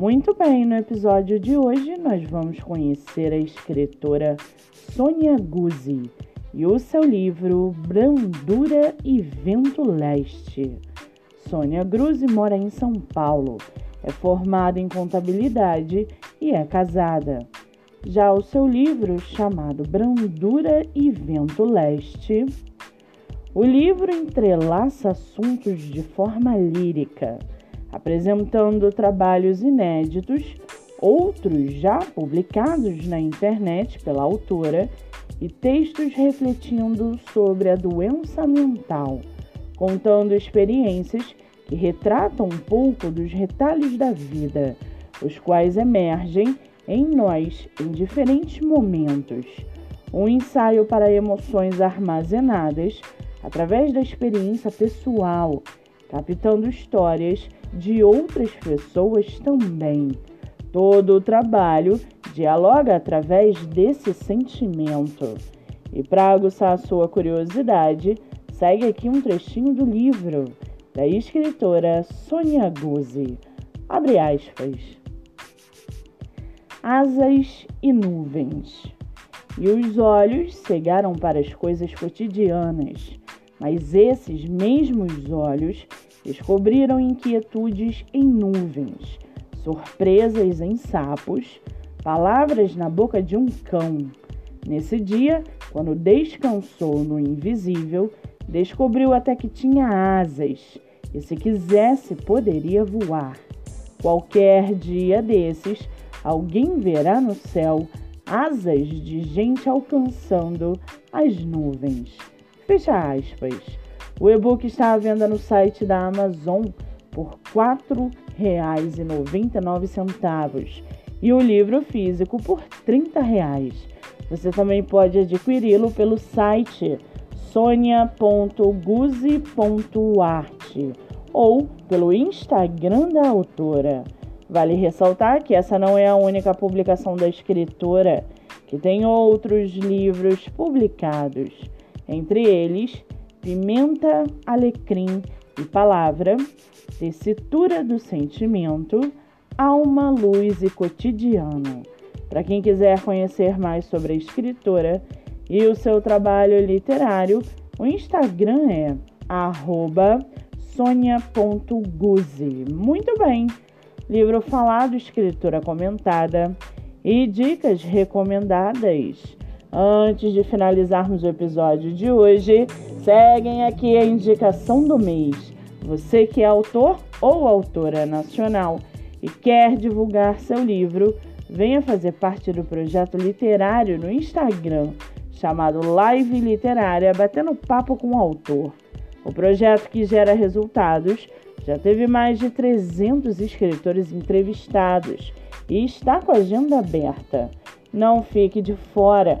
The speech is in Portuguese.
Muito bem, no episódio de hoje nós vamos conhecer a escritora Sônia Guzzi e o seu livro Brandura e Vento Leste. Sônia Guzzi mora em São Paulo, é formada em contabilidade e é casada. Já o seu livro, chamado Brandura e Vento Leste, o livro entrelaça assuntos de forma lírica, apresentando trabalhos inéditos, outros já publicados na internet pela autora, e textos refletindo sobre a doença mental, contando experiências que retratam um pouco dos retalhos da vida, os quais emergem em nós em diferentes momentos. Um ensaio para emoções armazenadas através da experiência pessoal, captando histórias de outras pessoas também. Todo o trabalho dialoga através desse sentimento. E para aguçar a sua curiosidade, segue aqui um trechinho do livro da escritora Sônia Guzzi. Abre aspas. Asas e nuvens. E os olhos cegaram para as coisas cotidianas mas esses mesmos olhos descobriram inquietudes em nuvens, surpresas em sapos, palavras na boca de um cão. Nesse dia, quando descansou no invisível, descobriu até que tinha asas e, se quisesse, poderia voar. Qualquer dia desses, alguém verá no céu asas de gente alcançando as nuvens. Fecha aspas. O e-book está à venda no site da Amazon por R$ 4,99 e o livro físico por 30 reais. Você também pode adquiri-lo pelo site sonia.guzi.art ou pelo Instagram da autora. Vale ressaltar que essa não é a única publicação da escritora, que tem outros livros publicados entre eles pimenta, alecrim e palavra, tessitura do sentimento, alma, luz e cotidiano. Para quem quiser conhecer mais sobre a escritora e o seu trabalho literário, o Instagram é sonia.guzi. Muito bem! Livro falado, escritura comentada e dicas recomendadas. Antes de finalizarmos o episódio de hoje, seguem aqui a indicação do mês. Você que é autor ou autora nacional e quer divulgar seu livro, venha fazer parte do projeto literário no Instagram, chamado Live Literária Batendo Papo com o Autor. O projeto que gera resultados já teve mais de 300 escritores entrevistados e está com a agenda aberta. Não fique de fora.